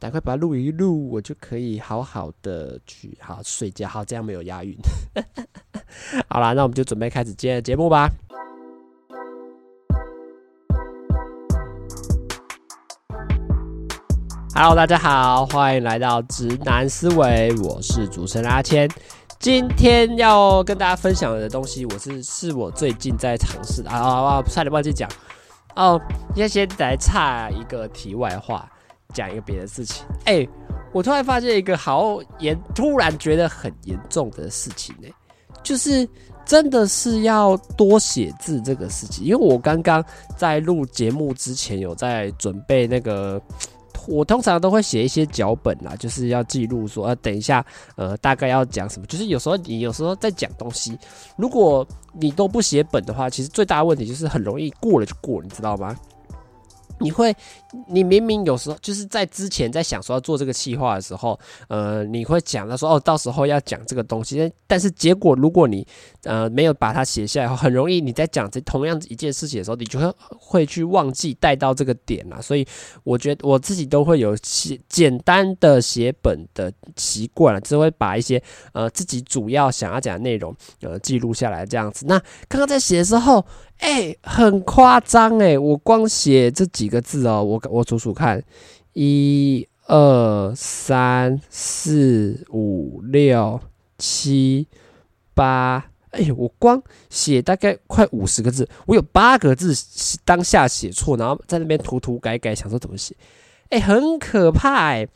赶快把它录一录，我就可以好好的去好睡觉。好，这样没有押韵。好啦，那我们就准备开始今天的节目吧。Hello，大家好，欢迎来到直男思维，我是主持人阿谦。今天要跟大家分享的东西，我是是我最近在尝试的啊啊啊！差点忘记讲哦，要先来插一个题外话，讲一个别的事情。哎、我突然发现一个好严，突然觉得很严重的事情呢、就是真的是要多写字这个事情。因为我刚刚在录节目之前，有在准备那个。我通常都会写一些脚本啦，就是要记录说，呃，等一下，呃，大概要讲什么。就是有时候你有时候在讲东西，如果你都不写本的话，其实最大的问题就是很容易过了就过，你知道吗？你会，你明明有时候就是在之前在想说要做这个企划的时候，呃，你会讲他说哦，到时候要讲这个东西，但是结果如果你呃没有把它写下来，很容易你在讲这同样一件事情的时候，你就会会去忘记带到这个点了。所以我觉得我自己都会有写简单的写本的习惯了，只会把一些呃自己主要想要讲的内容呃记录下来这样子。那刚刚在写的时候。哎、很夸张哎！我光写这几个字哦，我我数数看，一二三四五六七八，哎、我光写大概快五十个字，我有八个字当下写错，然后在那边涂涂改改，想说怎么写，哎、很可怕哎！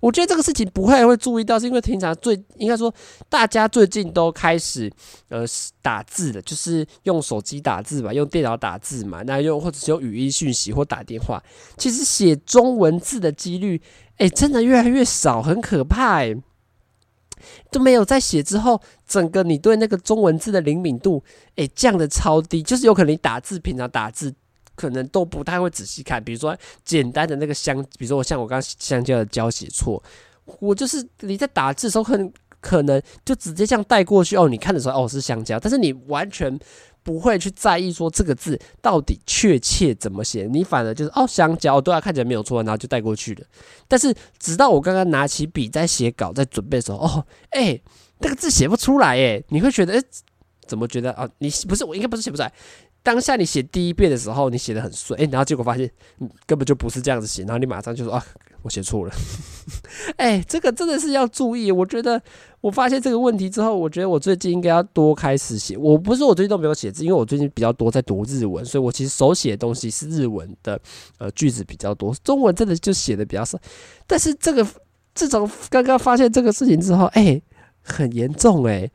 我觉得这个事情不会会注意到，是因为平常最应该说，大家最近都开始呃打字了，就是用手机打字嘛，用电脑打字嘛，那用或者是用语音讯息或打电话，其实写中文字的几率，哎，真的越来越少，很可怕哎，都没有在写之后，整个你对那个中文字的灵敏度，哎，降得超低，就是有可能你打字平常打字。可能都不太会仔细看，比如说简单的那个香，比如说我像我刚刚香蕉的蕉写错，我就是你在打字的时候，很可能就直接这样带过去哦。你看的时候哦是香蕉，但是你完全不会去在意说这个字到底确切怎么写，你反而就是哦香蕉，对啊，看起来没有错，然后就带过去了。但是直到我刚刚拿起笔在写稿在准备的时候，哦，哎、欸，那个字写不出来，哎，你会觉得，哎、怎么觉得啊？你不是我应该不是写不出来。当下你写第一遍的时候，你写的很顺，诶，然后结果发现，根本就不是这样子写，然后你马上就说啊，我写错了，诶，这个真的是要注意。我觉得我发现这个问题之后，我觉得我最近应该要多开始写。我不是我最近都没有写字，因为我最近比较多在读日文，所以我其实手写的东西是日文的，呃，句子比较多，中文真的就写的比较少。但是这个自从刚刚发现这个事情之后，诶，很严重，诶。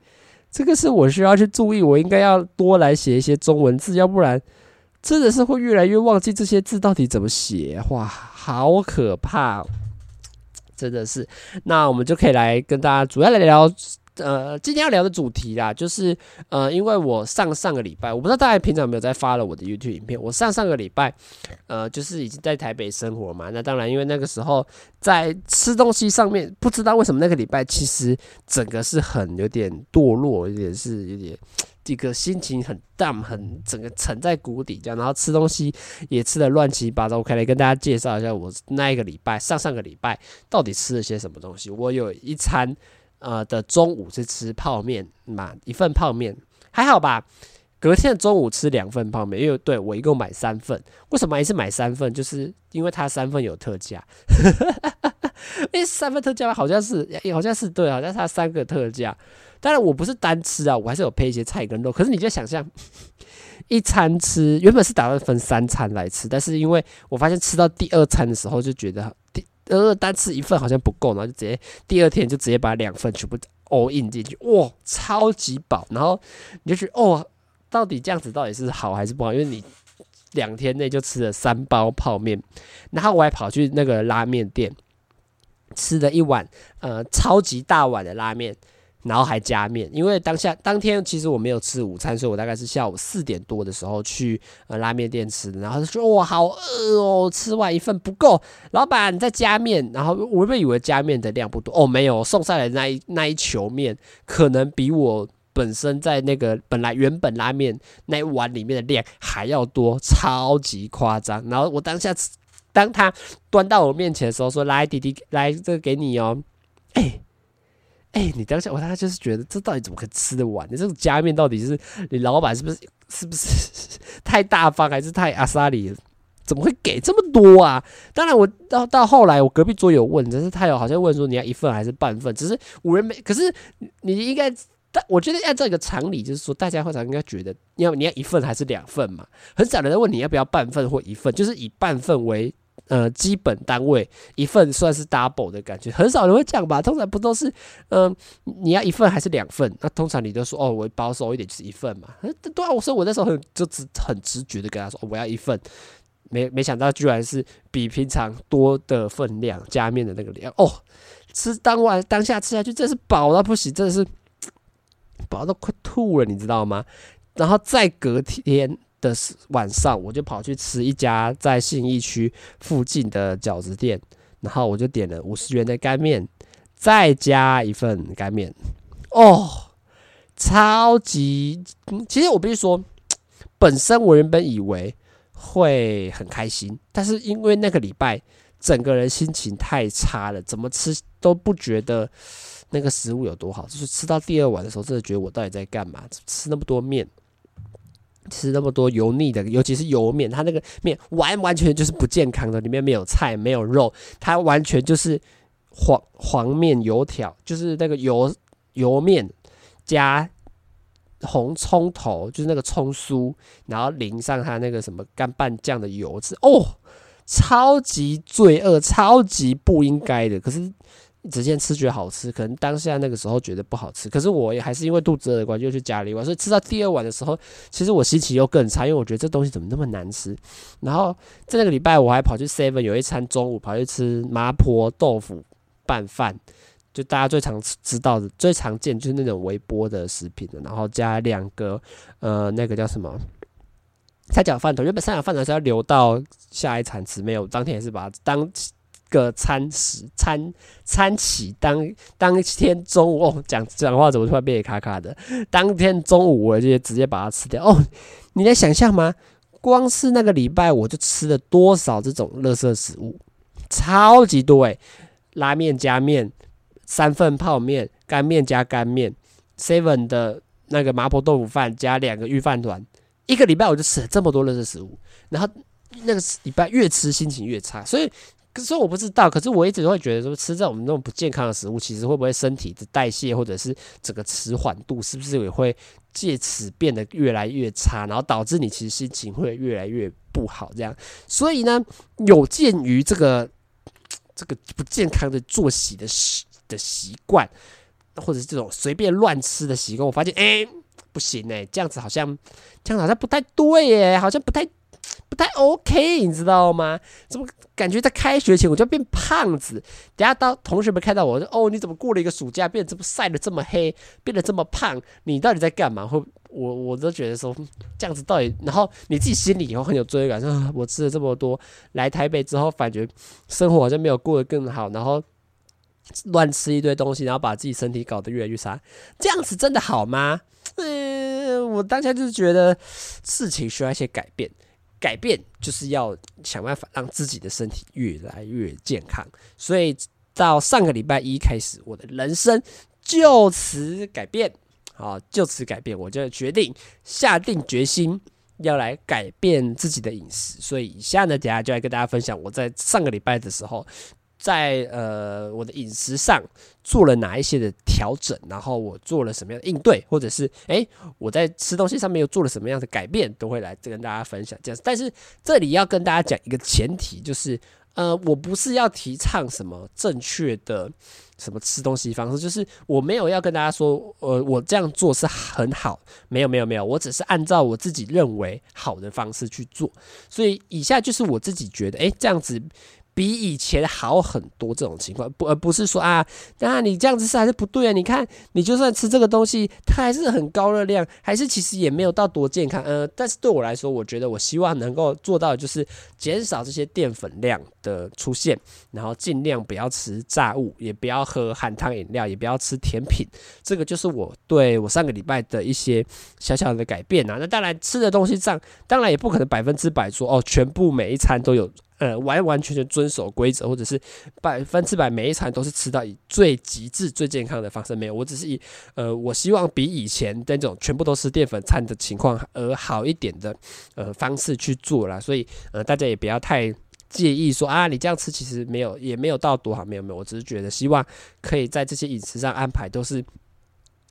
这个是我需要去注意，我应该要多来写一些中文字，要不然真的是会越来越忘记这些字到底怎么写。哇，好可怕，真的是。那我们就可以来跟大家主要来聊。呃，今天要聊的主题啦，就是呃，因为我上上个礼拜，我不知道大家平常有没有在发了我的 YouTube 影片。我上上个礼拜，呃，就是已经在台北生活嘛。那当然，因为那个时候在吃东西上面，不知道为什么那个礼拜其实整个是很有点堕落，有点是有点这个心情很淡很整个沉在谷底这样。然后吃东西也吃得乱七八糟。我可来跟大家介绍一下我那一个礼拜，上上个礼拜到底吃了些什么东西。我有一餐。呃的中午是吃泡面嘛，一份泡面还好吧。隔天的中午吃两份泡面，因为对我一共买三份。为什么一次买三份？就是因为它三份有特价。因为三份特价好像是，好像是对，好像是它三个特价。当然我不是单吃啊，我还是有配一些菜跟肉。可是你就想象一餐吃，原本是打算分三餐来吃，但是因为我发现吃到第二餐的时候就觉得第。呃，单吃一份好像不够，然后就直接第二天就直接把两份全部 all in 进去，哇，超级饱。然后你就去，哦，到底这样子到底是好还是不好？因为你两天内就吃了三包泡面，然后我还跑去那个拉面店吃了一碗呃超级大碗的拉面。然后还加面，因为当下当天其实我没有吃午餐，所以我大概是下午四点多的时候去呃拉面店吃。然后他说：“哇，好饿哦，吃完一份不够，老板再加面。”然后我原本以为加面的量不多，哦，没有，送上来那一那一球面可能比我本身在那个本来原本拉面那一碗里面的量还要多，超级夸张。然后我当下当他端到我面前的时候，说：“来，弟弟，来，这个给你哦。”哎。哎，你当下我当时就是觉得，这到底怎么可以吃得完？你这种加面到底是你老板是不是是不是太大方，还是太阿萨里？怎么会给这么多啊？当然，我到到后来，我隔壁桌有问，只是他有好像问说你要一份还是半份？只是五人没，可是你应该，但我觉得按照一个常理，就是说大家会常应该觉得，要你要一份还是两份嘛？很少人在问你要不要半份或一份，就是以半份为。呃，基本单位一份算是 double 的感觉，很少人会讲吧？通常不都是，嗯、你要一份还是两份？那通常你都说，哦，我保守一点就是一份嘛。对啊，我说我那时候很就直很直觉的跟他说，我要一份。没没想到居然是比平常多的分量加面的那个量哦。吃当晚当下吃下去，真是饱到不行，真的是饱到快吐了，你知道吗？然后再隔天。的晚上，我就跑去吃一家在信义区附近的饺子店，然后我就点了五十元的干面，再加一份干面，哦，超级！其实我必须说，本身我原本以为会很开心，但是因为那个礼拜整个人心情太差了，怎么吃都不觉得那个食物有多好，就是吃到第二碗的时候，真的觉得我到底在干嘛？吃那么多面。吃那么多油腻的，尤其是油面，它那个面完完全就是不健康的，里面没有菜，没有肉，它完全就是黄黄面油条，就是那个油油面加红葱头，就是那个葱酥，然后淋上它那个什么干拌酱的油脂，哦，超级罪恶，超级不应该的，可是。直接吃觉得好吃，可能当下那个时候觉得不好吃，可是我也还是因为肚子饿的关系，又去加了一碗。所以吃到第二碗的时候，其实我心情又更差，因为我觉得这东西怎么那么难吃。然后在那个礼拜，我还跑去 Seven 有一餐中午跑去吃麻婆豆腐拌饭，就大家最常知道的、最常见就是那种微波的食品的，然后加两个呃那个叫什么三角饭团，原本三角饭团是要留到下一餐吃，没有，当天也是把它当。个餐食餐餐起当当天中午哦，讲讲话怎么突然变得卡卡的？当天中午我就直接把它吃掉哦。你能想象吗？光是那个礼拜我就吃了多少这种垃圾食物，超级多诶，拉面加面，三份泡面，干面加干面，seven 的那个麻婆豆腐饭加两个御饭团，一个礼拜我就吃了这么多垃圾食物，然后那个礼拜越吃心情越差，所以。可是我不知道，可是我一直会觉得说，吃这种那种不健康的食物，其实会不会身体的代谢或者是整个迟缓度，是不是也会借此变得越来越差，然后导致你其实心情会越来越不好这样。所以呢，有鉴于这个这个不健康的作息的习的习惯，或者是这种随便乱吃的习惯，我发现哎、不行哎、这样子好像这样好像不太对耶，好像不太。不太 OK，你知道吗？怎么感觉在开学前我就变胖子？等下当同学们看到我说：“哦，你怎么过了一个暑假变得这么晒得这么黑，变得这么胖？你到底在干嘛？”会我我都觉得说这样子到底，然后你自己心里以后很有罪恶感，说我吃了这么多，来台北之后感觉生活好像没有过得更好，然后乱吃一堆东西，然后把自己身体搞得越来越差，这样子真的好吗？嗯，我当下就是觉得事情需要一些改变。改变就是要想办法让自己的身体越来越健康，所以到上个礼拜一开始，我的人生就此改变。好，就此改变，我就决定下定决心要来改变自己的饮食。所以以下呢，等下就来跟大家分享我在上个礼拜的时候。在呃我的饮食上做了哪一些的调整，然后我做了什么样的应对，或者是诶我在吃东西上面又做了什么样的改变，都会来跟大家分享这样。但是这里要跟大家讲一个前提，就是呃我不是要提倡什么正确的什么吃东西方式，就是我没有要跟大家说呃我这样做是很好，没有没有没有，我只是按照我自己认为好的方式去做。所以以下就是我自己觉得诶这样子。比以前好很多，这种情况不而不是说啊，那你这样子是还是不对啊？你看，你就算吃这个东西，它还是很高热量，还是其实也没有到多健康。呃，但是对我来说，我觉得我希望能够做到就是减少这些淀粉量的出现，然后尽量不要吃炸物，也不要喝含糖饮料，也不要吃甜品。这个就是我对我上个礼拜的一些小小的改变啊。那当然吃的东西上，当然也不可能百分之百说哦，全部每一餐都有。呃完完全全遵守规则，或者是百分之百每一餐都是吃到以最极致、最健康的方式没有。我只是以呃，我希望比以前那种全部都是淀粉餐的情况而好一点的呃方式去做啦。所以呃，大家也不要太介意说啊，你这样吃其实没有也没有到多好，没有没有，我只是觉得希望可以在这些饮食上安排都是。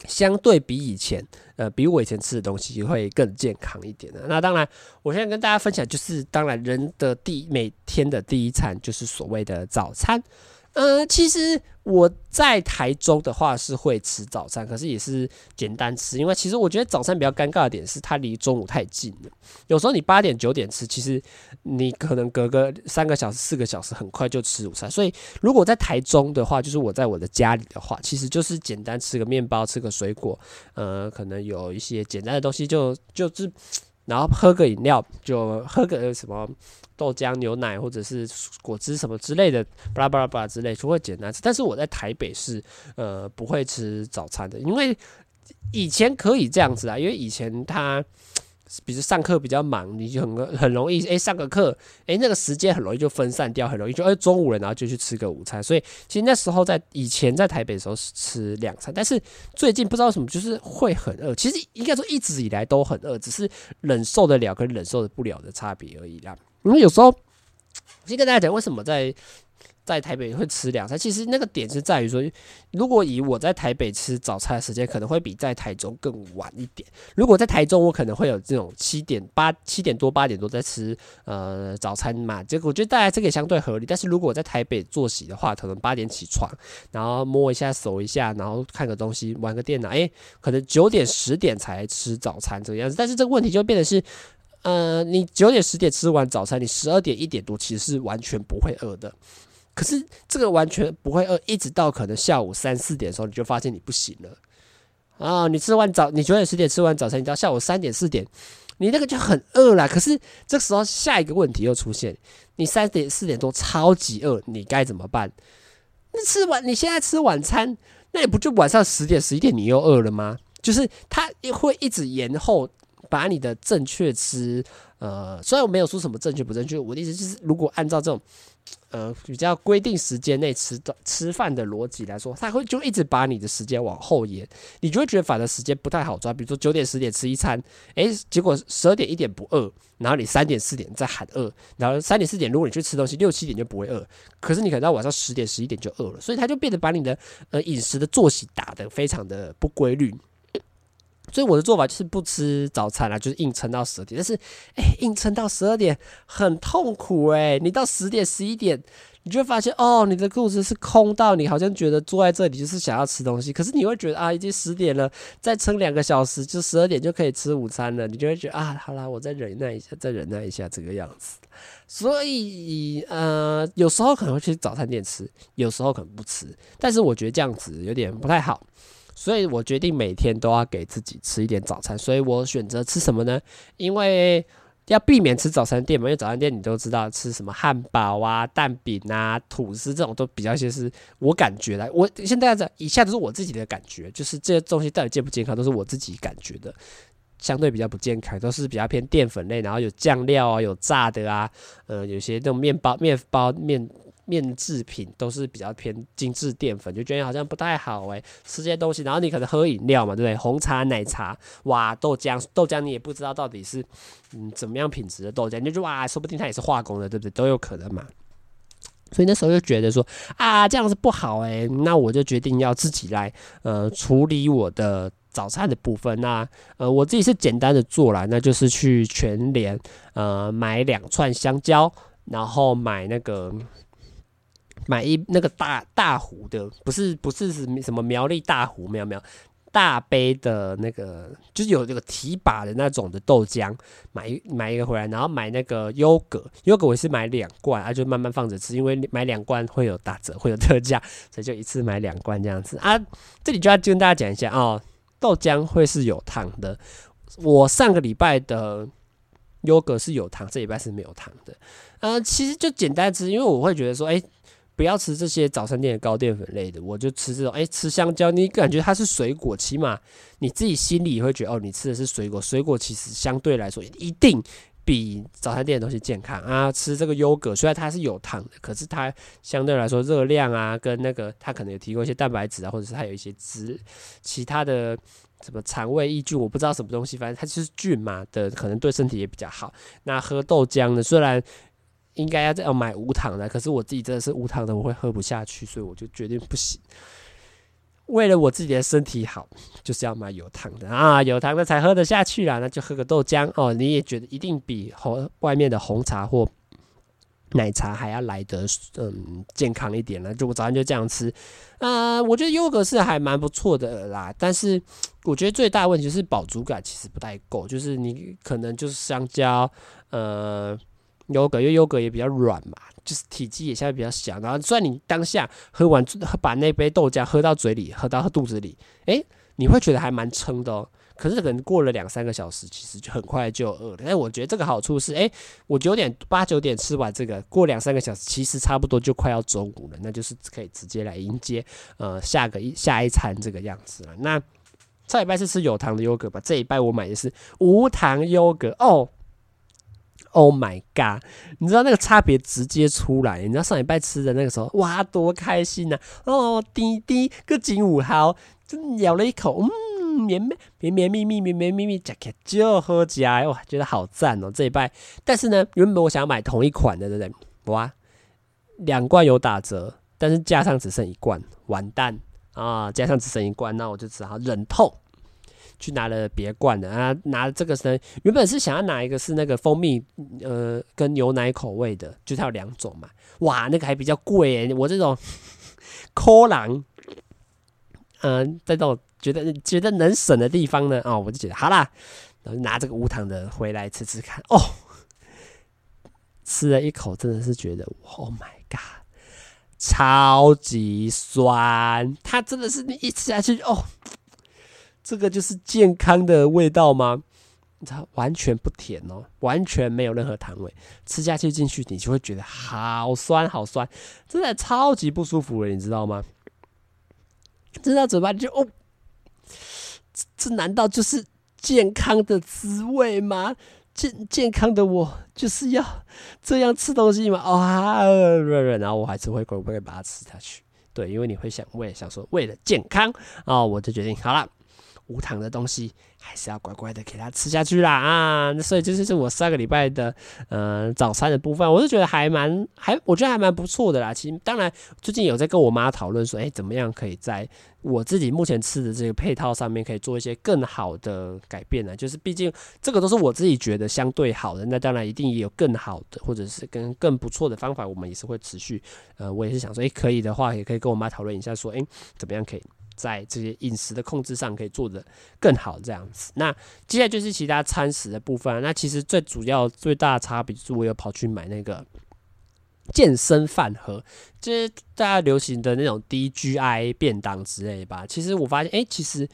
相对比以前，呃，比我以前吃的东西会更健康一点的。那当然，我现在跟大家分享，就是当然人的第每天的第一餐就是所谓的早餐。呃，其实我在台中的话是会吃早餐，可是也是简单吃，因为其实我觉得早餐比较尴尬的点是它离中午太近了。有时候你八点九点吃，其实你可能隔个三个小时四个小时很快就吃午餐。所以如果在台中的话，就是我在我的家里的话，其实就是简单吃个面包，吃个水果，呃，可能有一些简单的东西就就是。然后喝个饮料，就喝个什么豆浆、牛奶或者是果汁什么之类的，巴拉巴拉巴拉之类，就会简单吃。但是我在台北是呃不会吃早餐的，因为以前可以这样子啊，因为以前他。比如上课比较忙，你就很很容易诶、欸，上个课诶、欸，那个时间很容易就分散掉，很容易就哎、中午了，然后就去吃个午餐。所以其实那时候在以前在台北的时候是吃两餐，但是最近不知道什么就是会很饿。其实应该说一直以来都很饿，只是忍受得了跟忍受不了的差别而已啦。因为有时候，我先跟大家讲为什么在。在台北会吃两餐，其实那个点是在于说，如果以我在台北吃早餐的时间，可能会比在台中更晚一点。如果在台中，我可能会有这种七点八、七点多、八点多在吃呃早餐嘛，结果我觉得大家这个也相对合理。但是如果我在台北作息的话，可能八点起床，然后摸一下手一下，然后看个东西，玩个电脑，诶，可能九点十点才吃早餐这个样子。但是这个问题就变得是，呃，你九点十点吃完早餐，你十二点一点多其实是完全不会饿的。可是这个完全不会饿，一直到可能下午三四点的时候，你就发现你不行了啊！你吃完早，你九点十点吃完早餐，你到下午三点四点，你那个就很饿了。可是这时候下一个问题又出现，你三点四点多超级饿，你该怎么办？你吃完，你现在吃晚餐，那也不就晚上十点十一点你又饿了吗？就是它也会一直延后，把你的正确吃，呃，虽然我没有说什么正确不正确，我的意思就是，如果按照这种。呃，比较规定时间内吃的吃饭的逻辑来说，他会就一直把你的时间往后延，你就会觉得反正时间不太好抓。比如说九点十点吃一餐，诶，结果十二点一点不饿，然后你三点四点再喊饿，然后三点四点如果你去吃东西，六七点就不会饿，可是你可能到晚上十点十一点就饿了，所以他就变得把你的呃饮食的作息打得非常的不规律。所以我的做法就是不吃早餐啦，就是硬撑到十二点。但是，哎、硬撑到十二点很痛苦哎、你到十点、十一点，你就发现哦，你的肚子是空到你好像觉得坐在这里就是想要吃东西。可是你会觉得啊，已经十点了，再撑两个小时，就十二点就可以吃午餐了。你就会觉得啊，好啦，我再忍耐一下，再忍耐一下这个样子。所以，呃，有时候可能会去早餐店吃，有时候可能不吃。但是我觉得这样子有点不太好。所以我决定每天都要给自己吃一点早餐，所以我选择吃什么呢？因为要避免吃早餐店嘛，因为早餐店你都知道吃什么汉堡啊、蛋饼啊、吐司这种都比较些是我感觉来。我现在这以下都是我自己的感觉，就是这些东西到底健不健康都是我自己感觉的，相对比较不健康，都是比较偏淀粉类，然后有酱料啊、有炸的啊，呃，有些那种面包、面包面。面制品都是比较偏精致淀粉，就觉得好像不太好哎、欸，吃这些东西，然后你可能喝饮料嘛，对不对？红茶、奶茶，哇，豆浆，豆浆你也不知道到底是嗯怎么样品质的豆浆，你就哇，说不定它也是化工的，对不对？都有可能嘛。所以那时候就觉得说啊，这样子不好哎、欸，那我就决定要自己来呃处理我的早餐的部分。那呃我自己是简单的做啦，那就是去全联呃买两串香蕉，然后买那个。买一那个大大壶的，不是不是什么苗栗大壶，没有没有大杯的那个，就是有这个提把的那种的豆浆，买一买一个回来，然后买那个优格，优格我是买两罐，啊就慢慢放着吃，因为买两罐会有打折，会有特价，所以就一次买两罐这样子啊。这里就要跟大家讲一下哦，豆浆会是有糖的，我上个礼拜的优格是有糖，这礼拜是没有糖的，呃，其实就简单吃，因为我会觉得说，哎。不要吃这些早餐店的高淀粉类的，我就吃这种。哎，吃香蕉，你感觉它是水果，起码你自己心里也会觉得，哦，你吃的是水果。水果其实相对来说一定比早餐店的东西健康啊。吃这个优格，虽然它是有糖的，可是它相对来说热量啊，跟那个它可能有提供一些蛋白质啊，或者是它有一些脂其他的什么肠胃益菌，我不知道什么东西，反正它就是菌嘛的，可能对身体也比较好。那喝豆浆呢，虽然应该要要买无糖的，可是我自己真的是无糖的，我会喝不下去，所以我就决定不行。为了我自己的身体好，就是要买有糖的啊，有糖的才喝得下去啦。那就喝个豆浆哦，你也觉得一定比红外面的红茶或奶茶还要来得嗯健康一点了。就我早上就这样吃，啊、呃，我觉得优格是还蛮不错的啦。但是我觉得最大问题是饱足感其实不太够，就是你可能就是香蕉，呃。优格，因为优格也比较软嘛，就是体积也相对比较小。然后，虽然你当下喝完，把那杯豆浆喝到嘴里，喝到肚子里，哎、欸，你会觉得还蛮撑的哦。可是可能过了两三个小时，其实就很快就饿了。但我觉得这个好处是，哎、欸，我九点八九点吃完这个，过两三个小时，其实差不多就快要中午了，那就是可以直接来迎接呃下个一下一餐这个样子了。那上礼拜是吃有糖的优格吧？这一拜我买的是无糖优格哦。Oh my god！你知道那个差别直接出来。你知道上礼拜吃的那个时候，哇，多开心呐、哦，滴滴个金五毫，就咬了一口，嗯，绵绵绵绵密密绵绵密密，吃起来就好吃，哇，觉得好赞哦！这一拜，但是呢，原本我想要买同一款的，对不对？哇，两罐有打折，但是加上只剩一罐，完蛋啊！加上只剩一罐，那我就只好忍痛。去拿了别罐的啊，拿这个是原本是想要拿一个是那个蜂蜜呃跟牛奶口味的，就它有两种嘛，哇，那个还比较贵耶，我这种 抠狼，嗯，在这种觉得觉得能省的地方呢，哦，我就觉得好啦，然后拿这个无糖的回来吃吃看，哦，吃了一口真的是觉得，Oh my god，超级酸，它真的是你一吃下去哦。这个就是健康的味道吗？它完全不甜哦，完全没有任何糖味，吃下去进去你就会觉得好酸好酸，真的超级不舒服了，你知道吗？吃到嘴巴就哦，这这难道就是健康的滋味吗？健健康的我就是要这样吃东西吗？啊、哦，然后我还是会乖乖把它吃下去。对，因为你会想，我也想说，为了健康啊、哦，我就决定好了。无糖的东西还是要乖乖的给它吃下去啦啊！所以这就是我上个礼拜的呃早餐的部分，我是觉得还蛮还我觉得还蛮不错的啦。其实当然最近有在跟我妈讨论说，哎，怎么样可以在我自己目前吃的这个配套上面可以做一些更好的改变呢？就是毕竟这个都是我自己觉得相对好的，那当然一定也有更好的或者是跟更不错的方法，我们也是会持续呃，我也是想说，哎，可以的话也可以跟我妈讨论一下，说，哎，怎么样可以。在这些饮食的控制上，可以做得更好，这样子。那接下来就是其他餐食的部分。那其实最主要、最大的差别就是，我有跑去买那个健身饭盒，就是大家流行的那种 DGI 便当之类吧。其实我发现，哎、其实。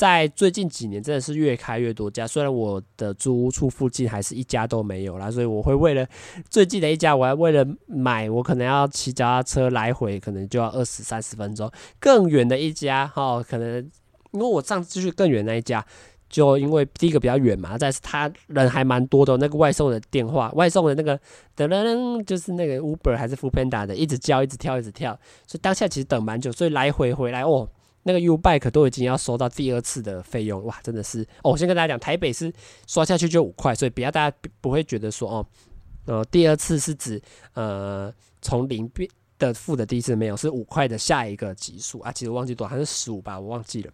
在最近几年，真的是越开越多家。虽然我的租屋处附近还是一家都没有啦，所以我会为了最近的一家，我还为了买，我可能要骑脚踏车来回，可能就要二十三十分钟。更远的一家，哈，可能因为我上次去更远那一家，就因为第一个比较远嘛，再是他人还蛮多的，那个外送的电话，外送的那个噔噔噔，就是那个 Uber 还是 Foodpanda 的，一直叫，一直跳，一直跳，所以当下其实等蛮久，所以来回回来哦。那个 U-Bike 都已经要收到第二次的费用，哇，真的是哦！我先跟大家讲，台北是刷下去就五块，所以不要大家不会觉得说哦，呃，第二次是指呃从零变的付的第一次没有，是五块的下一个级数啊，其实忘记多少，还是十五吧，我忘记了，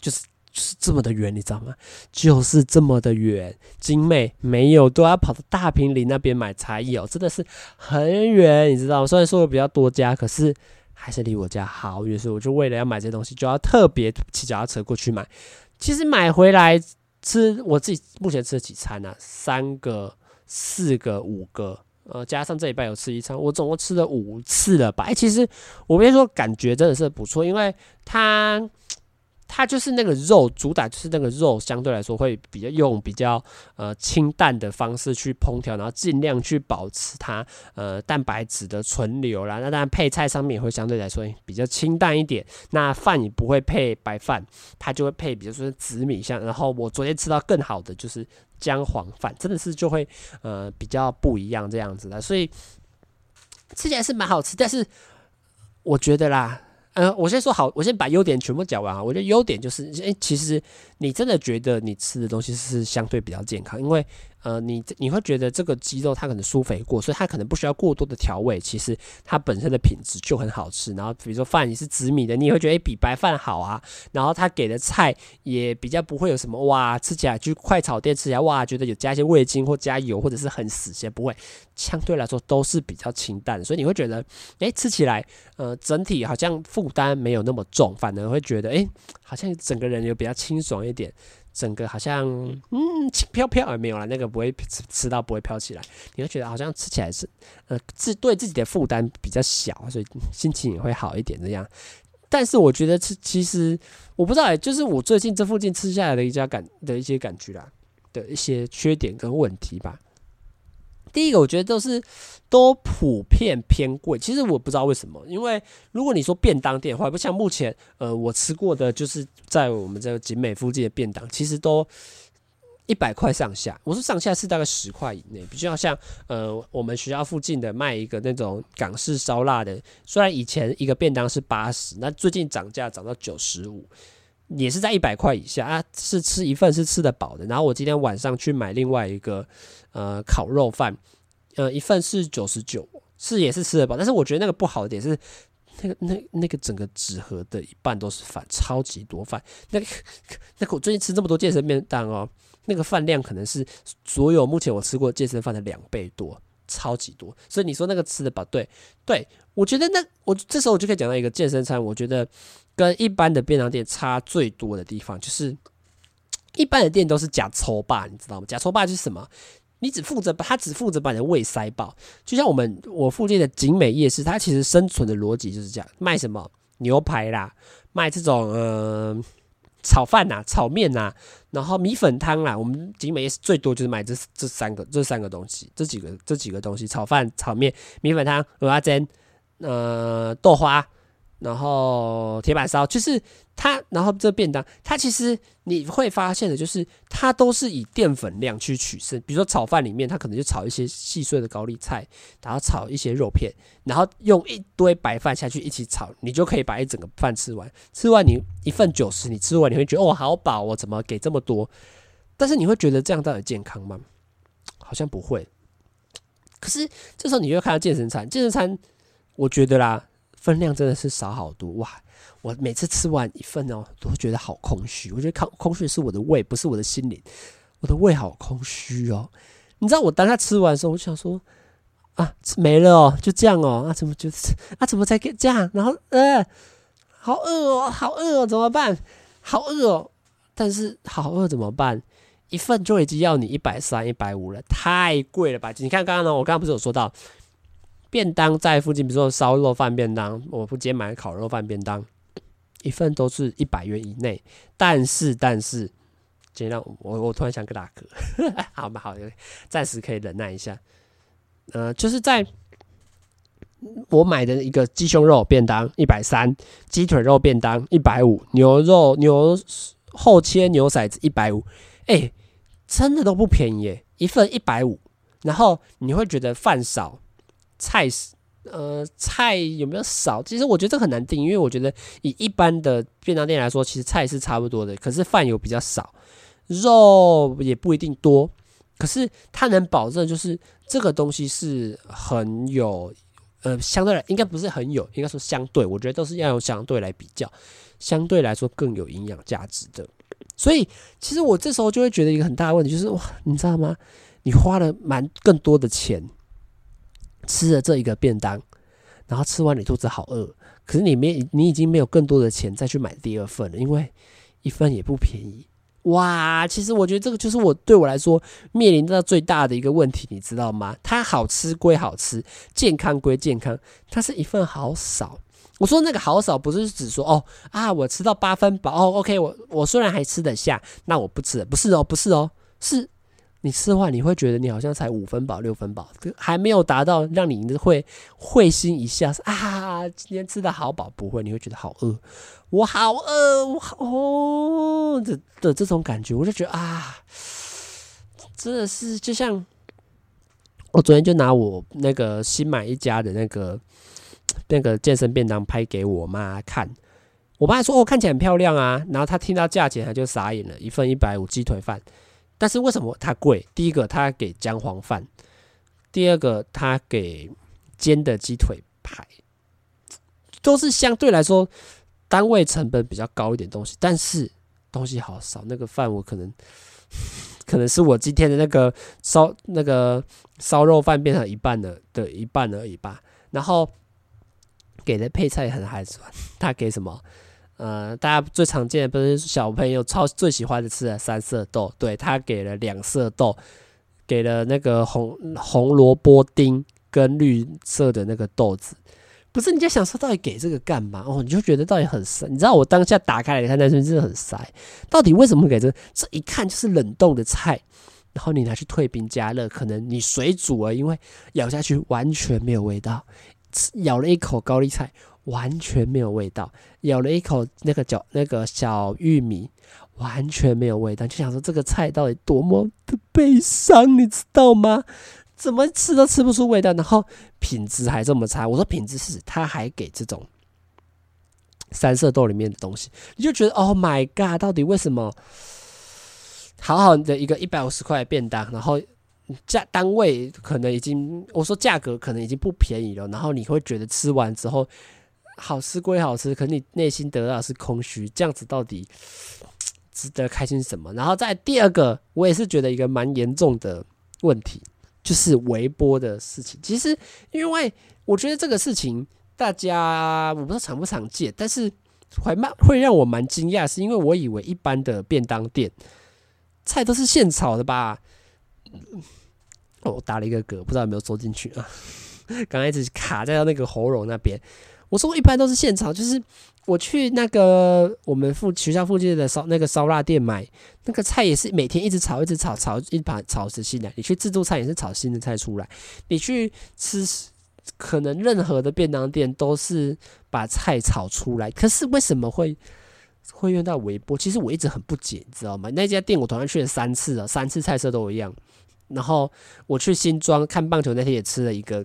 就是就是这么的远，你知道吗？就是这么的远，精美没有都要跑到大坪林那边买才有，真的是很远，你知道吗？虽然说比较多家，可是。还是离我家好远，所以我就为了要买这东西，就要特别骑脚踏车过去买。其实买回来吃，我自己目前吃了几餐呢、三个、四个、五个，呃，加上这礼拜有吃一餐，我总共吃了五次了吧？哎，其实我跟你说，感觉真的是不错，因为它它就是那个肉主打，就是那个肉相对来说会比较用比较呃清淡的方式去烹调，然后尽量去保持它呃蛋白质的存留啦。那当然配菜上面也会相对来说比较清淡一点。那饭也不会配白饭，它就会配比如说紫米像。然后我昨天吃到更好的就是姜黄饭，真的是就会呃比较不一样这样子的，所以吃起来是蛮好吃。但是我觉得啦。呃，我先说好，我先把优点全部讲完啊。我觉得优点就是，诶、欸，其实你真的觉得你吃的东西是相对比较健康，因为。呃，你你会觉得这个鸡肉它可能舒肥过，所以它可能不需要过多的调味，其实它本身的品质就很好吃。然后比如说饭你是紫米的，你也会觉得比白饭好啊。然后它给的菜也比较不会有什么哇，吃起来就快炒店吃起来哇，觉得有加一些味精或加油或者是很死些，不会，相对来说都是比较清淡，所以你会觉得诶吃起来呃整体好像负担没有那么重，反而会觉得诶好像整个人有比较清爽一点。整个好像嗯轻飘飘也没有了，那个不会吃吃到不会飘起来，你会觉得好像吃起来是呃自对自己的负担比较小，所以心情也会好一点这样。但是我觉得吃其实我不知道哎，就是我最近这附近吃下来的一家感的一些感觉啦的一些缺点跟问题吧。第一个，我觉得都是都普遍偏贵。其实我不知道为什么，因为如果你说便当店话，不像目前呃我吃过的，就是在我们这个景美附近的便当，其实都一百块上下。我说上下是大概十块以内，比较像呃我们学校附近的卖一个那种港式烧腊的，虽然以前一个便当是八十，那最近涨价涨到九十五。也是在一百块以下啊，是吃一份是吃得饱的。然后我今天晚上去买另外一个呃烤肉饭，呃一份是九十九，是也是吃得饱。但是我觉得那个不好的点是，那个那那个整个纸盒的一半都是饭，超级多饭。那个 那个我最近吃这么多健身面当哦，那个饭量可能是所有目前我吃过健身饭的两倍多，超级多。所以你说那个吃得饱，对对，我觉得那我这时候我就可以讲到一个健身餐，我觉得。跟一般的便当店差最多的地方，就是一般的店都是假抽霸，你知道吗？假抽霸就是什么？你只负责把它只负责把你的胃塞爆。就像我们我附近的景美夜市，它其实生存的逻辑就是这样：卖什么牛排啦，卖这种呃炒饭呐、炒面呐，然后米粉汤啦。我们景美夜市最多就是卖这这三个这三个东西，这几个这几个东西：炒饭、炒面、米粉汤、蚵仔煎、呃豆花。然后铁板烧就是它，然后这便当它其实你会发现的，就是它都是以淀粉量去取胜。比如说炒饭里面，它可能就炒一些细碎的高丽菜，然后炒一些肉片，然后用一堆白饭下去一起炒，你就可以把一整个饭吃完。吃完你一份九十，你吃完你会觉得哦好饱，我怎么给这么多？但是你会觉得这样到底健康吗？好像不会。可是这时候你就看到健身餐，健身餐我觉得啦。分量真的是少好多哇！我每次吃完一份哦，都会觉得好空虚。我觉得空空虚是我的胃，不是我的心灵。我的胃好空虚哦。你知道我当他吃完的时候，我就想说啊，吃没了哦，就这样哦。啊，怎么就啊？怎么才给这样？然后呃，好饿哦，好饿哦，怎么办？好饿哦。但是好饿怎么办？一份就已经要你一百三、一百五了，太贵了吧？你看刚刚呢，我刚刚不是有说到。便当在附近，比如说烧肉饭便当，我不直接买烤肉饭便当，一份都是一百元以内。但是，但是，今天让我我突然想个大哥，好嘛，好，暂时可以忍耐一下。呃，就是在我买的一个鸡胸肉便当一百三，鸡腿肉便当一百五，牛肉牛厚切牛骰子一百五，哎，真的都不便宜耶，一份一百五。然后你会觉得饭少。菜是呃，菜有没有少？其实我觉得这很难定，因为我觉得以一般的便当店来说，其实菜是差不多的，可是饭有比较少，肉也不一定多。可是它能保证就是这个东西是很有呃，相对来应该不是很有，应该说相对，我觉得都是要用相对来比较，相对来说更有营养价值的。所以其实我这时候就会觉得一个很大的问题就是哇，你知道吗？你花了蛮更多的钱。吃了这一个便当，然后吃完你肚子好饿，可是你没你已经没有更多的钱再去买第二份了，因为一份也不便宜。哇，其实我觉得这个就是我对我来说面临到最大的一个问题，你知道吗？它好吃归好吃，健康归健康，它是一份好少。我说那个好少，不是指说哦啊，我吃到八分饱哦，OK，我我虽然还吃得下，那我不吃了，不是哦，不是哦，是你吃的话，你会觉得你好像才五分饱、六分饱，还没有达到让你会会心一笑啊，今天吃的好饱，不会，你会觉得好饿，我好饿，我好哦的的这种感觉，我就觉得啊，真的是就像我昨天就拿我那个新买一家的那个。那个健身便当拍给我妈看，我妈说：“哦，看起来很漂亮啊。”然后她听到价钱，她就傻眼了，一份一百五鸡腿饭。但是为什么它贵？第一个，它给姜黄饭；第二个，它给煎的鸡腿排，都是相对来说单位成本比较高一点东西，但是东西好少。那个饭我可能 可能是我今天的那个烧那个烧肉饭变成一半了的一半而已吧。然后。给的配菜很寒酸，他给什么？呃，大家最常见的不是小朋友超最喜欢的吃的三色豆，对，他给了两色豆，给了那个红红萝卜丁跟绿色的那个豆子，不是你在想说到底给这个干嘛？哦，你就觉得到底很塞。你知道我当下打开来看，那是真的很塞。到底为什么给这个？这一看就是冷冻的菜，然后你拿去退冰加热，可能你水煮了，因为咬下去完全没有味道。咬了一口高丽菜，完全没有味道；咬了一口那个角那个小玉米，完全没有味道。就想说这个菜到底多么的悲伤，你知道吗？怎么吃都吃不出味道，然后品质还这么差。我说品质是，他还给这种三色豆里面的东西，你就觉得 Oh my God，到底为什么？好好的一个一百五十块的便当，然后。价单位可能已经，我说价格可能已经不便宜了，然后你会觉得吃完之后好吃归好吃，可是你内心得到是空虚，这样子到底 值得开心什么？然后在第二个，我也是觉得一个蛮严重的问题，就是微波的事情。其实因为我觉得这个事情大家我不知道常不常见，但是还蛮会让我蛮惊讶，是因为我以为一般的便当店菜都是现炒的吧。哦，我打了一个嗝，不知道有没有收进去啊？刚才一直卡在那个喉咙那边。我说一般都是现炒，就是我去那个我们附学校附近的烧那个烧腊店买那个菜，也是每天一直炒，一直炒，炒一把炒食新的。你去自助餐也是炒新的菜出来。你去吃，可能任何的便当店都是把菜炒出来。可是为什么会会用到微波？其实我一直很不解，你知道吗？那家店我同样去了三次了，三次菜色都一样。然后我去新庄看棒球那天也吃了一个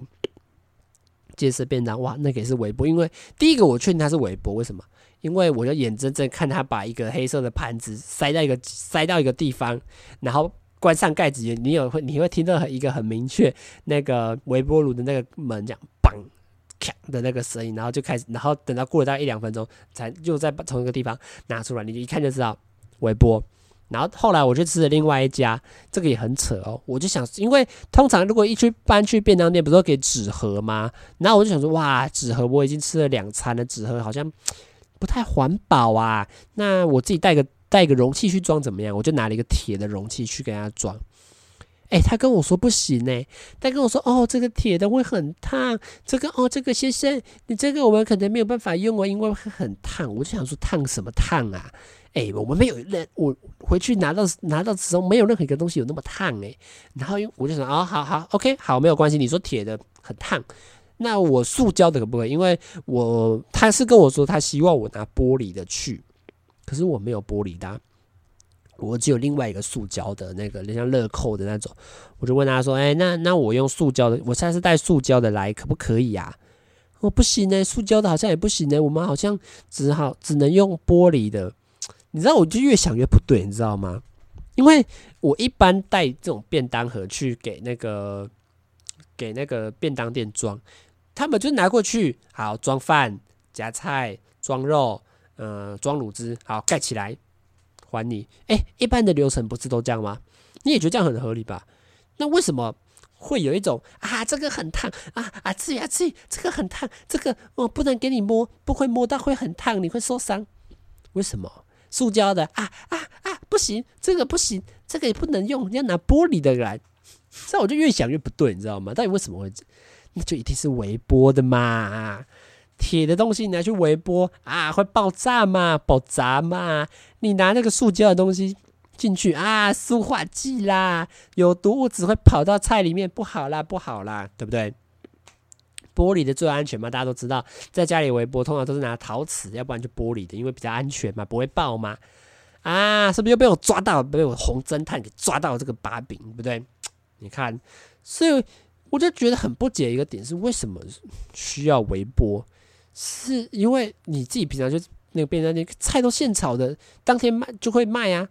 健身便当，哇，那个也是微波。因为第一个我确定它是微波，为什么？因为我就眼睁睁看他把一个黑色的盘子塞到一个塞到一个地方，然后关上盖子，你有会你会听到一个很明确那个微波炉的那个门这样砰的那个声音，然后就开始，然后等到过了大概一两分钟，才又再把从一个地方拿出来，你就一看就知道微波。然后后来我去吃了另外一家，这个也很扯哦。我就想，因为通常如果一去搬去便当店，不是都给纸盒吗？然后我就想说，哇，纸盒我已经吃了两餐了，纸盒好像不太环保啊。那我自己带个带个容器去装怎么样？我就拿了一个铁的容器去给他装。诶，他跟我说不行呢，他跟我说，哦，这个铁的会很烫。这个哦，这个先生，你这个我们可能没有办法用哦，因为会很烫。我就想说，烫什么烫啊？哎、我们没有任我回去拿到拿到时候没有任何一个东西有那么烫哎、然后我就想、哦，好好，OK，好，没有关系。你说铁的很烫，那我塑胶的可不可以？因为我他是跟我说他希望我拿玻璃的去，可是我没有玻璃的、我只有另外一个塑胶的那个，像乐扣的那种。我就问他说，哎、那那我用塑胶的，我下次带塑胶的来，可不可以呀、啊？我不行呢、塑胶的好像也不行呢、我们好像只好只能用玻璃的。你知道，我就越想越不对，你知道吗？因为我一般带这种便当盒去给那个给那个便当店装，他们就拿过去，好装饭、夹菜、装肉，嗯、呃，装卤汁，好盖起来还你。哎、一般的流程不是都这样吗？你也觉得这样很合理吧？那为什么会有一种啊，这个很烫啊啊，自己啊自己，这个很烫，这个我不能给你摸，不会摸到会很烫，你会受伤？为什么？塑胶的啊啊啊，不行，这个不行，这个也不能用，要拿玻璃的来。这我就越想越不对，你知道吗？到底为什么会？那就一定是微波的嘛。铁的东西你拿去微波啊，会爆炸嘛？爆炸嘛？你拿那个塑胶的东西进去啊，塑化剂啦，有毒物质会跑到菜里面，不好啦，不好啦，对不对？玻璃的最安全嘛，大家都知道，在家里微波通常都是拿陶瓷，要不然就玻璃的，因为比较安全嘛，不会爆嘛。啊，是不是又被我抓到，被我红侦探给抓到这个把柄，对不对？你看，所以我就觉得很不解一个点是，为什么需要微波？是因为你自己平常就那个便当店菜都现炒的，当天卖就会卖啊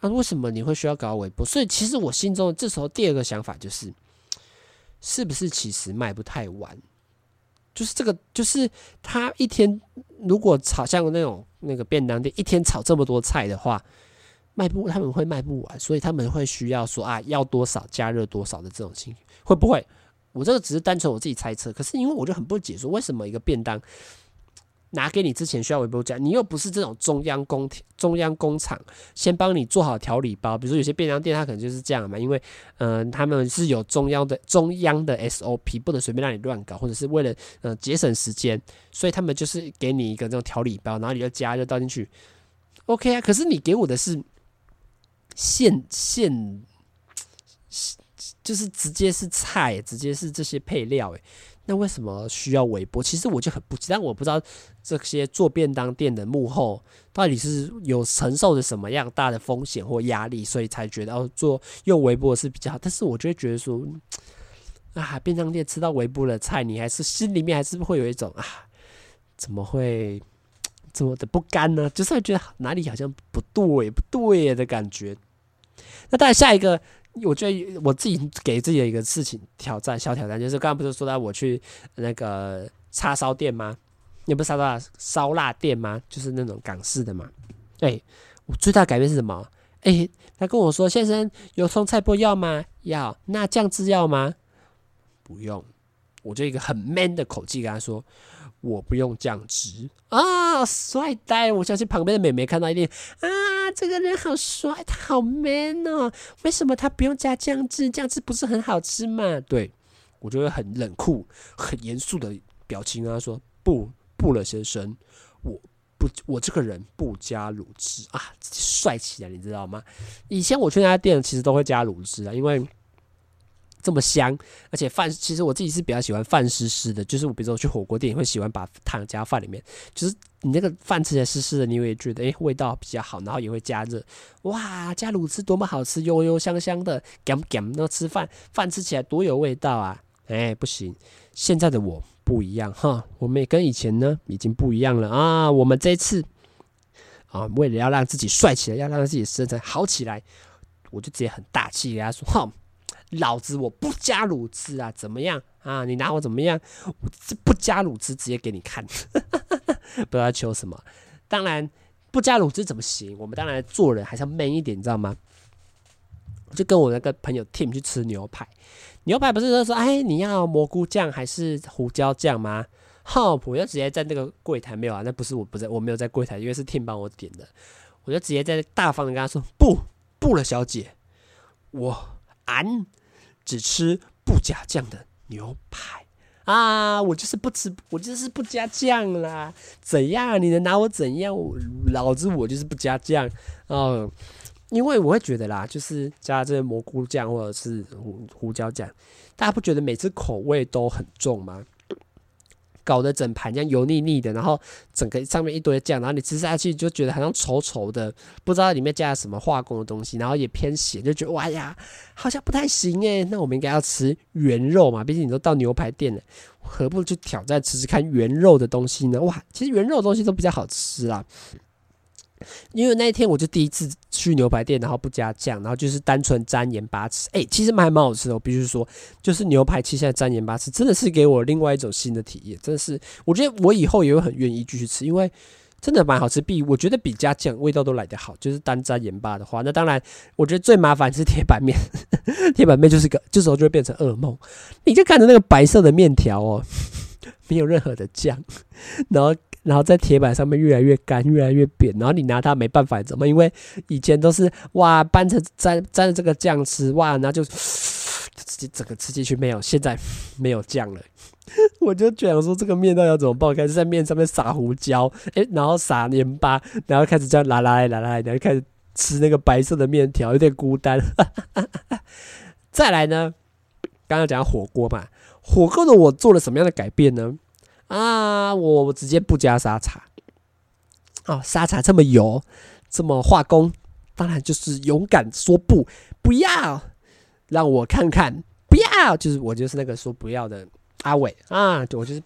啊！为什么你会需要搞微波？所以其实我心中这时候第二个想法就是，是不是其实卖不太完？就是这个，就是他一天如果炒像那种那个便当店一天炒这么多菜的话，卖不他们会卖不完，所以他们会需要说啊，要多少加热多少的这种情况，会不会？我这个只是单纯我自己猜测，可是因为我就很不解，说为什么一个便当拿给你之前需要微波加？你又不是这种中央工中央工厂，先帮你做好调理包。比如说有些便当店，它可能就是这样嘛，因为嗯、他们是有中央的中央的 SOP，不能随便让你乱搞，或者是为了呃节省时间，所以他们就是给你一个这种调理包，然后你就加热倒进去，OK 啊。可是你给我的是现现。就是直接是菜，直接是这些配料，诶，那为什么需要微波？其实我就很不，但我不知道这些做便当店的幕后到底是有承受着什么样大的风险或压力，所以才觉得哦，做用微波是比较好。但是我就会觉得说，啊，便当店吃到微波的菜，你还是心里面还是会有一种啊，怎么会这么的不甘呢？就是会觉得哪里好像不对，不对的感觉。那当然下一个。我觉得我自己给自己的一个事情挑战，小挑战就是刚刚不是说到我去那个叉烧店吗？也不是烧腊烧腊店吗？就是那种港式的嘛。哎，我最大改变是什么？哎，他跟我说：“先生，有葱菜脯要吗？要。那酱汁要吗？不用。”我就一个很 man 的口气跟他说。我不用酱汁啊，帅呆！我相信旁边的美眉看到一定啊，这个人好帅，他好 man 哦。为什么他不用加酱汁？酱汁不是很好吃吗？对，我就会很冷酷、很严肃的表情跟他说：“不，不了，先生，我不，我这个人不加卤汁啊，帅气啊，你知道吗？以前我去那家店其实都会加卤汁啊，因为。”这么香，而且饭其实我自己是比较喜欢饭湿湿的，就是我比如说我去火锅店也会喜欢把汤加饭里面，就是你那个饭吃起来湿湿的，你会觉得诶味道比较好，然后也会加热，哇加卤汁多么好吃，油油香香的，咸咸，那吃饭饭吃起来多有味道啊！哎不行，现在的我不一样哈，我们也跟以前呢已经不一样了啊，我们这次啊为了要让自己帅起来，要让自己身材好起来，我就直接很大气给他说哈。老子我不加卤汁啊，怎么样啊？你拿我怎么样？我不加卤汁，直接给你看，不知道求什么。当然不加卤汁怎么行？我们当然做人还是要 man 一点，你知道吗？就跟我那个朋友 Tim 去吃牛排，牛排不是都说哎，你要蘑菇酱还是胡椒酱吗？好，我就直接在那个柜台没有啊，那不是我不在，我没有在柜台，因为是 Tim 帮我点的，我就直接在大方的跟他说不不了，小姐，我俺。只吃不加酱的牛排啊！我就是不吃，我就是不加酱啦。怎样？你能拿我怎样？老子我就是不加酱哦，因为我会觉得啦，就是加这些蘑菇酱或者是胡胡椒酱，大家不觉得每次口味都很重吗？搞得整盘这样油腻腻的，然后整个上面一堆酱，然后你吃下去就觉得好像稠稠的，不知道里面加了什么化工的东西，然后也偏咸，就觉得哇呀，好像不太行诶。那我们应该要吃原肉嘛，毕竟你都到牛排店了，何不去挑战吃吃看原肉的东西呢？哇，其实原肉的东西都比较好吃啦。因为那一天我就第一次去牛排店，然后不加酱，然后就是单纯沾盐巴吃。哎、其实还蛮好吃的，我必须说，就是牛排其实沾盐巴吃，真的是给我另外一种新的体验。真的是，我觉得我以后也会很愿意继续吃，因为真的蛮好吃。比我觉得比加酱味道都来得好，就是单沾盐巴的话，那当然我觉得最麻烦是铁板面，铁板面就是个这时候就会变成噩梦。你就看着那个白色的面条哦，没有任何的酱，然后。然后在铁板上面越来越干，越来越扁，然后你拿它没办法怎么？因为以前都是哇，拌着沾沾着这个酱吃哇，然后就直接整个吃进去没有，现在没有酱了。我就想说这个面到底要怎么爆？开始在面上面撒胡椒，诶，然后撒盐巴，然后开始这样拉拉来拉拉，然后开始吃那个白色的面条，有点孤单。再来呢，刚刚讲火锅嘛，火锅的我做了什么样的改变呢？啊，我我直接不加沙茶。哦，沙茶这么油，这么化工，当然就是勇敢说不，不要，让我看看，不要，就是我就是那个说不要的阿伟啊，我就是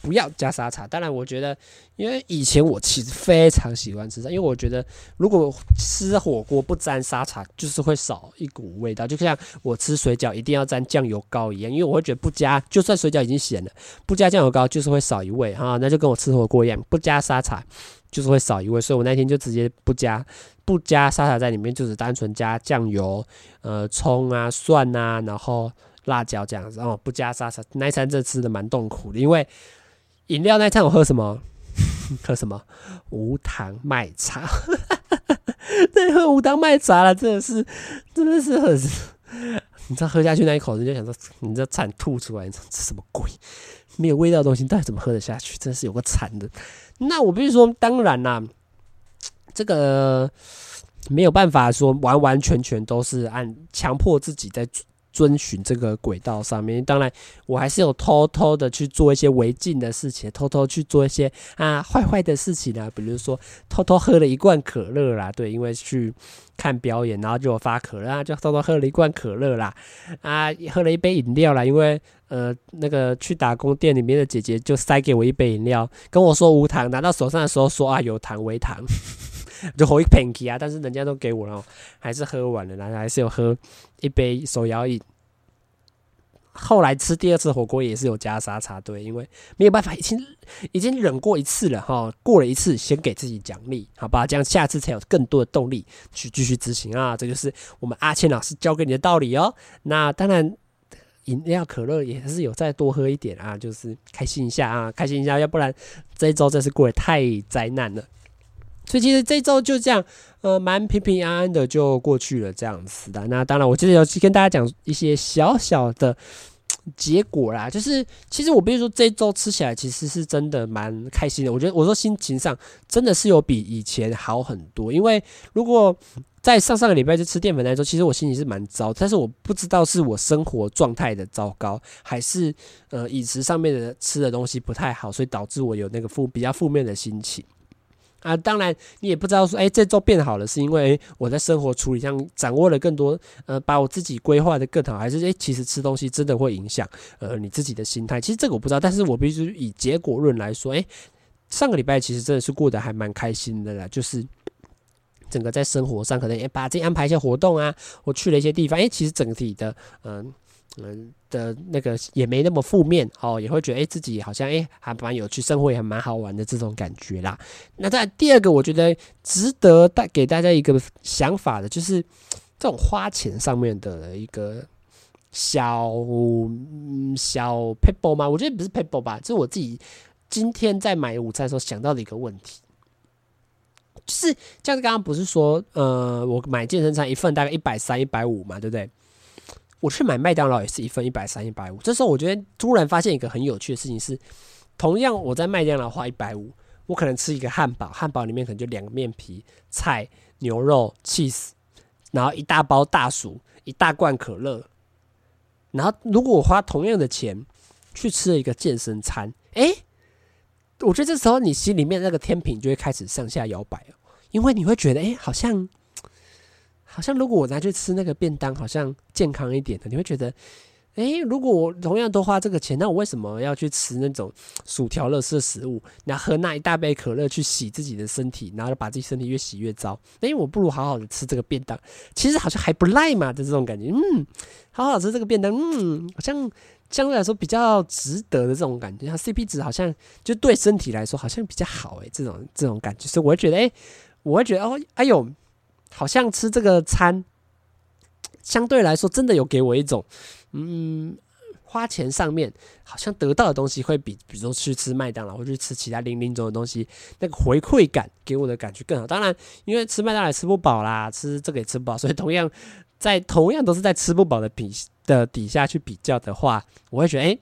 不要加沙茶。当然，我觉得，因为以前我其实非常喜欢吃沙，因为我觉得如果吃火锅不沾沙茶，就是会少一股味道，就像我吃水饺一定要沾酱油膏一样，因为我会觉得不加，就算水饺已经咸了，不加酱油膏就是会少一味哈，那就跟我吃火锅一样，不加沙茶。就是会少一味，所以我那天就直接不加不加沙茶在里面，就是单纯加酱油、呃葱啊、蒜啊，然后辣椒这样子哦，不加沙茶。那一餐真的吃的蛮痛苦的，因为饮料那一餐我喝什么？喝什么？无糖麦茶。对，喝无糖麦茶了，真的是真的是很，你知道喝下去那一口，你就想说，你这惨吐出来，你这什么鬼？没有味道的东西，到底怎么喝得下去？真是有个惨的。那我必须说，当然啦，这个没有办法说完完全全都是按强迫自己在遵循这个轨道上面。当然，我还是有偷偷的去做一些违禁的事情，偷偷去做一些啊坏坏的事情啊，比如说偷偷喝了一罐可乐啦，对，因为去看表演，然后就有发可乐啊，就偷偷喝了一罐可乐啦，啊，喝了一杯饮料啦，因为。呃，那个去打工店里面的姐姐就塞给我一杯饮料，跟我说无糖，拿到手上的时候说啊有糖微糖，就喝一瓶啊，但是人家都给我了，还是喝完了，然后还是有喝一杯手摇饮。后来吃第二次火锅也是有加沙茶，对，因为没有办法，已经已经忍过一次了哈，过了一次先给自己奖励，好吧，这样下次才有更多的动力去继续执行啊，这就是我们阿倩老师教给你的道理哦。那当然。饮料可乐也是有再多喝一点啊，就是开心一下啊，开心一下，要不然这一周真是过得太灾难了。所以其实这周就这样，呃，蛮平平安安的就过去了这样子的。那当然，我接着要去跟大家讲一些小小的结果啦，就是其实我比如说这周吃起来其实是真的蛮开心的。我觉得我说心情上真的是有比以前好很多，因为如果在上上个礼拜就吃淀粉那周，其实我心情是蛮糟，但是我不知道是我生活状态的糟糕，还是呃饮食上面的吃的东西不太好，所以导致我有那个负比较负面的心情啊。当然你也不知道说，哎，这周变好了，是因为我在生活处理上掌握了更多，呃，把我自己规划的更好，还是哎，其实吃东西真的会影响呃你自己的心态。其实这个我不知道，但是我必须以结果论来说，哎，上个礼拜其实真的是过得还蛮开心的啦，就是。整个在生活上可能也把自己安排一些活动啊，我去了一些地方，诶，其实整体的，嗯嗯的那个也没那么负面哦，也会觉得诶自己好像诶还蛮有趣，生活也还蛮好玩的这种感觉啦。那在第二个，我觉得值得带给大家一个想法的，就是这种花钱上面的一个小小 people 吗？我觉得不是 people 吧，这是我自己今天在买午餐的时候想到的一个问题。就是像刚刚不是说，呃，我买健身餐一份大概一百三、一百五嘛，对不对？我去买麦当劳也是一份一百三、一百五。这时候我觉得突然发现一个很有趣的事情是，同样我在麦当劳花一百五，我可能吃一个汉堡，汉堡里面可能就两个面皮、菜、牛肉、cheese，然后一大包大薯、一大罐可乐。然后如果我花同样的钱去吃了一个健身餐，诶。我觉得这时候你心里面那个天平就会开始上下摇摆了，因为你会觉得，哎，好像，好像如果我拿去吃那个便当，好像健康一点的，你会觉得，哎，如果我同样都花这个钱，那我为什么要去吃那种薯条、乐色食物，然后喝那一大杯可乐去洗自己的身体，然后把自己身体越洗越糟？哎，我不如好好的吃这个便当，其实好像还不赖嘛的这种感觉，嗯，好好吃这个便当，嗯，好像。相对来说比较值得的这种感觉，像 CP 值好像就对身体来说好像比较好诶、这种这种感觉，所以我会觉得，诶、我会觉得哦，哎呦，好像吃这个餐相对来说真的有给我一种嗯花钱上面好像得到的东西会比，比如说去吃麦当劳或去吃其他零零总的东西，那个回馈感给我的感觉更好。当然，因为吃麦当劳也吃不饱啦，吃这个也吃不饱，所以同样在同样都是在吃不饱的比的底下去比较的话，我会觉得，诶。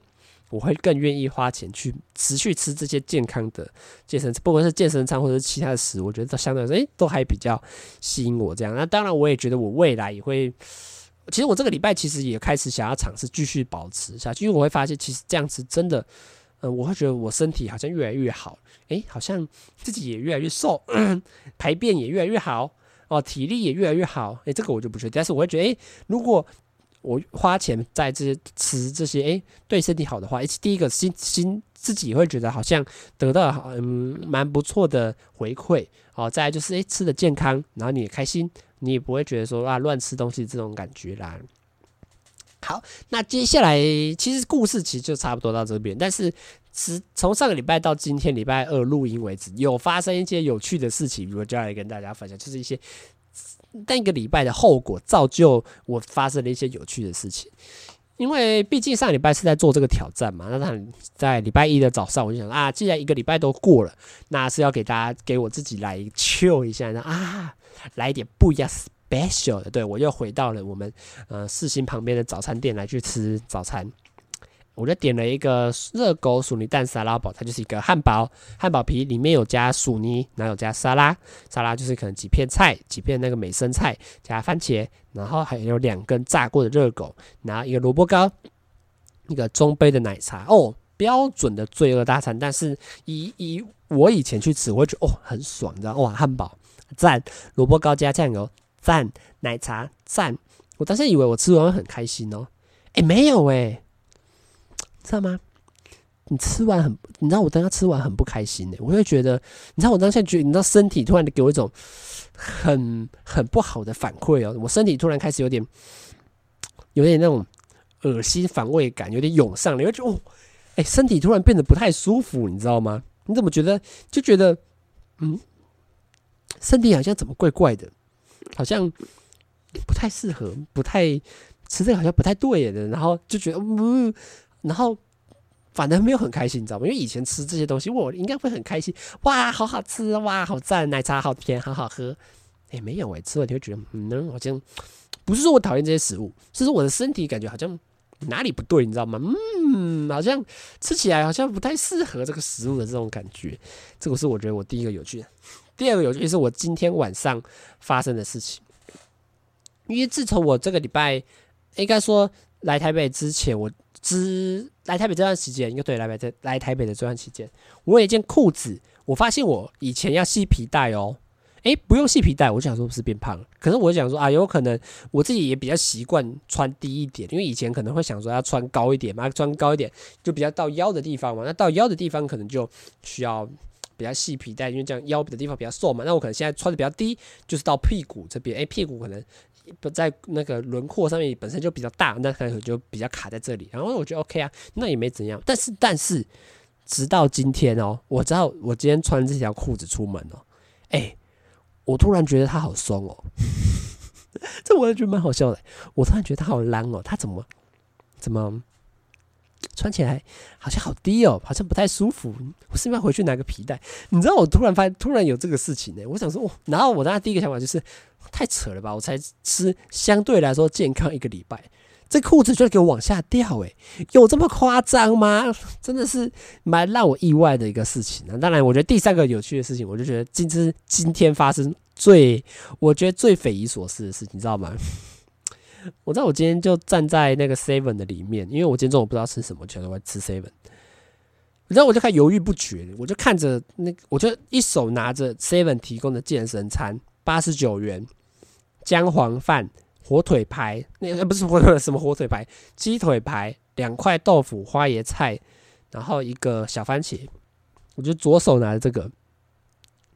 我会更愿意花钱去持续吃这些健康的健身，不管是健身餐或者是其他的食物，我觉得都相对来说，诶，都还比较吸引我这样。那当然，我也觉得我未来也会，其实我这个礼拜其实也开始想要尝试继续保持下去，因为我会发现，其实这样子真的，嗯，我会觉得我身体好像越来越好，诶，好像自己也越来越瘦，排便也越来越好，哦，体力也越来越好，诶，这个我就不确定，但是我会觉得，诶，如果我花钱在这些吃这些，诶，对身体好的话，第一个心心自己会觉得好像得到嗯蛮不错的回馈哦。再来就是诶，吃的健康，然后你也开心，你也不会觉得说啊乱吃东西这种感觉啦。好，那接下来其实故事其实就差不多到这边，但是从从上个礼拜到今天礼拜二录音为止，有发生一些有趣的事情，我就要来跟大家分享，就是一些。但一个礼拜的后果造就我发生了一些有趣的事情，因为毕竟上礼拜是在做这个挑战嘛。那他在礼拜一的早上，我就想啊，既然一个礼拜都过了，那是要给大家给我自己来 chill 一下，啊，来一点不一样 special 的。对，我又回到了我们呃四星旁边的早餐店来去吃早餐。我就点了一个热狗薯泥蛋沙拉堡，它就是一个汉堡，汉堡皮里面有加薯泥，然后有加沙拉，沙拉就是可能几片菜，几片那个美生菜加番茄，然后还有两根炸过的热狗，然后一个萝卜糕，一个中杯的奶茶哦，标准的罪恶大餐。但是以以我以前去吃，我会觉得哦很爽，你知道哇，汉堡赞，萝卜糕加酱油赞，奶茶赞，我当时以为我吃完会很开心哦，诶，没有诶。知道吗？你吃完很，你知道我当下吃完很不开心的，我会觉得，你知道我当下觉得，你知道身体突然给我一种很很不好的反馈哦，我身体突然开始有点有点那种恶心反胃感，有点涌上来，我就哦，哎，身体突然变得不太舒服，你知道吗？你怎么觉得？就觉得嗯，身体好像怎么怪怪的，好像不太适合，不太吃这个好像不太对的，然后就觉得嗯。然后反正没有很开心，你知道吗？因为以前吃这些东西，我应该会很开心。哇，好好吃，哇，好赞，奶茶好甜，好好喝。哎，没有哎，吃了你会觉得，嗯，好像不是说我讨厌这些食物，是说我的身体感觉好像哪里不对，你知道吗？嗯，好像吃起来好像不太适合这个食物的这种感觉。这个是我觉得我第一个有趣的。第二个有趣是我今天晚上发生的事情。因为自从我这个礼拜应该说来台北之前，我。之来台北这段时间，应该对来北来台北的这段期间，我有一件裤子，我发现我以前要系皮带哦，诶，不用系皮带，我就想说不是变胖了，可是我想说啊，有可能我自己也比较习惯穿低一点，因为以前可能会想说要穿高一点嘛，穿高一点就比较到腰的地方嘛，那到腰的地方可能就需要比较系皮带，因为这样腰的地方比较瘦嘛，那我可能现在穿的比较低，就是到屁股这边，诶，屁股可能。不在那个轮廓上面本身就比较大，那可能就比较卡在这里。然后我觉得 OK 啊，那也没怎样。但是但是，直到今天哦，我知道我今天穿这条裤子出门哦，哎，我突然觉得它好松哦，这我也觉得蛮好笑的。我突然觉得它好烂哦，它怎么怎么？穿起来好像好低哦，好像不太舒服。我是不是要回去拿个皮带？你知道我突然发现，突然有这个事情呢。我想说，哦，然后我当时第一个想法就是，太扯了吧！我才吃相对来说健康一个礼拜，这裤子就给我往下掉，诶，有这么夸张吗？真的是蛮让我意外的一个事情。那当然，我觉得第三个有趣的事情，我就觉得今次今天发生最，我觉得最匪夷所思的事情，你知道吗？我知道我今天就站在那个 seven 的里面，因为我今天中午不知道吃什么，觉得我要吃 seven。然后我就开始犹豫不决，我就看着那，我就一手拿着 seven 提供的健身餐，八十九元，姜黄饭、火腿排，那个不是火腿 什么火腿排，鸡腿排，两块豆腐、花椰菜，然后一个小番茄。我就左手拿着这个，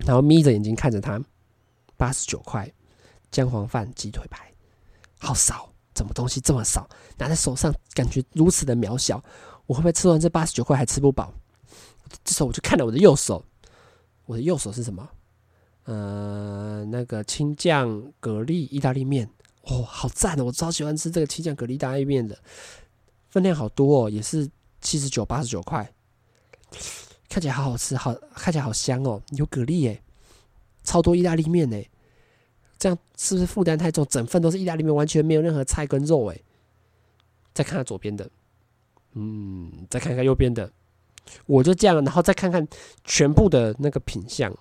然后眯着眼睛看着它，八十九块，姜黄饭、鸡腿排。好少，怎么东西这么少？拿在手上感觉如此的渺小，我会不会吃完这八十九块还吃不饱？这时候我就看了我的右手，我的右手是什么？呃，那个青酱蛤蜊意大利面，哦，好赞哦！我超喜欢吃这个青酱蛤蜊意大利面的。分量好多哦，也是七十九、八十九块，看起来好好吃，好看起来好香哦，有蛤蜊耶，超多意大利面呢，这样是不是负担太重？整份都是意大利面，完全没有任何菜跟肉哎。再看看左边的，嗯，再看看右边的，我就这样，然后再看看全部的那个品相，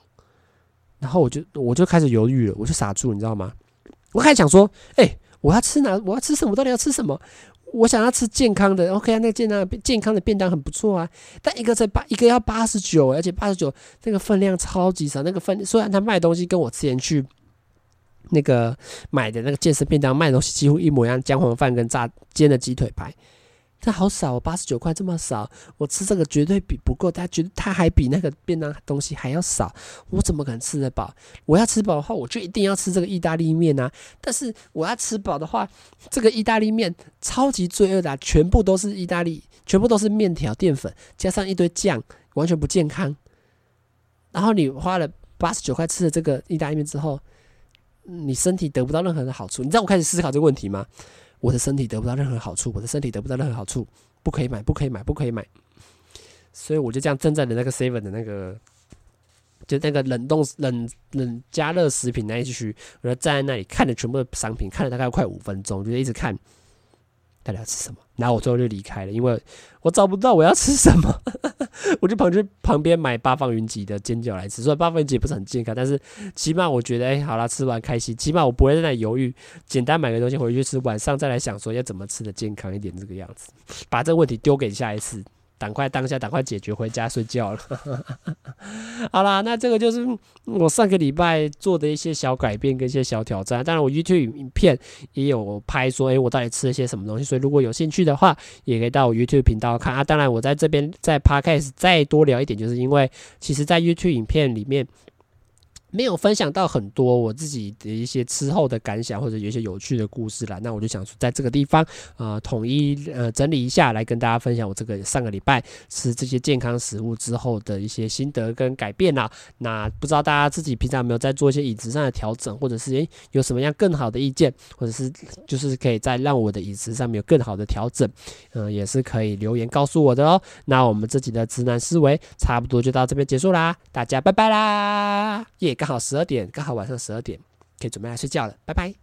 然后我就我就开始犹豫了，我就傻住，你知道吗？我开始想说，哎、我要吃哪？我要吃什么？到底要吃什么？我想要吃健康的，OK 啊，那个健康健康的便当很不错啊，但一个才八，一个要八十九，而且八十九那个分量超级少，那个分虽然他卖东西跟我之前去那个买的那个健身便当卖的东西几乎一模一样，姜黄饭跟炸煎的鸡腿排。它好少哦，八十九块这么少，我吃这个绝对比不够。他觉得它还比那个便当东西还要少，我怎么可能吃得饱？我要吃饱的话，我就一定要吃这个意大利面啊！但是我要吃饱的话，这个意大利面超级罪恶的，全部都是意大利，全部都是面条、淀粉，加上一堆酱，完全不健康。然后你花了八十九块吃了这个意大利面之后，你身体得不到任何的好处。你知道我开始思考这个问题吗？我的身体得不到任何好处，我的身体得不到任何好处，不可以买，不可以买，不可以买。所以我就这样站在了那个 seven 的那个，就那个冷冻冷冷加热食品那一区，我就站在那里看着全部的商品，看了大概快五分钟，就一直看。到底要吃什么？然后我最后就离开了，因为我找不到我要吃什么，我就跑去旁边买八方云集的煎饺来吃。虽然八方云集不是很健康，但是起码我觉得，哎、好啦，吃完开心。起码我不会在那犹豫，简单买个东西回去吃，晚上再来想说要怎么吃的健康一点，这个样子，把这个问题丢给下一次。赶快当下，赶快解决，回家睡觉了。好啦，那这个就是我上个礼拜做的一些小改变跟一些小挑战。当然，我 YouTube 影片也有拍说，诶，我到底吃了些什么东西。所以，如果有兴趣的话，也可以到我 YouTube 频道看啊。当然，我在这边在 Podcast 再多聊一点，就是因为其实在 YouTube 影片里面。没有分享到很多我自己的一些吃后的感想，或者有一些有趣的故事啦。那我就想说，在这个地方，呃，统一呃整理一下来跟大家分享我这个上个礼拜吃这些健康食物之后的一些心得跟改变啦。那不知道大家自己平常有没有在做一些饮食上的调整，或者是诶有什么样更好的意见，或者是就是可以再让我的饮食上面有更好的调整，嗯、也是可以留言告诉我的哦。那我们这集的直男思维差不多就到这边结束啦，大家拜拜啦，耶、刚好十二点，刚好晚上十二点，可以准备来睡觉了，拜拜。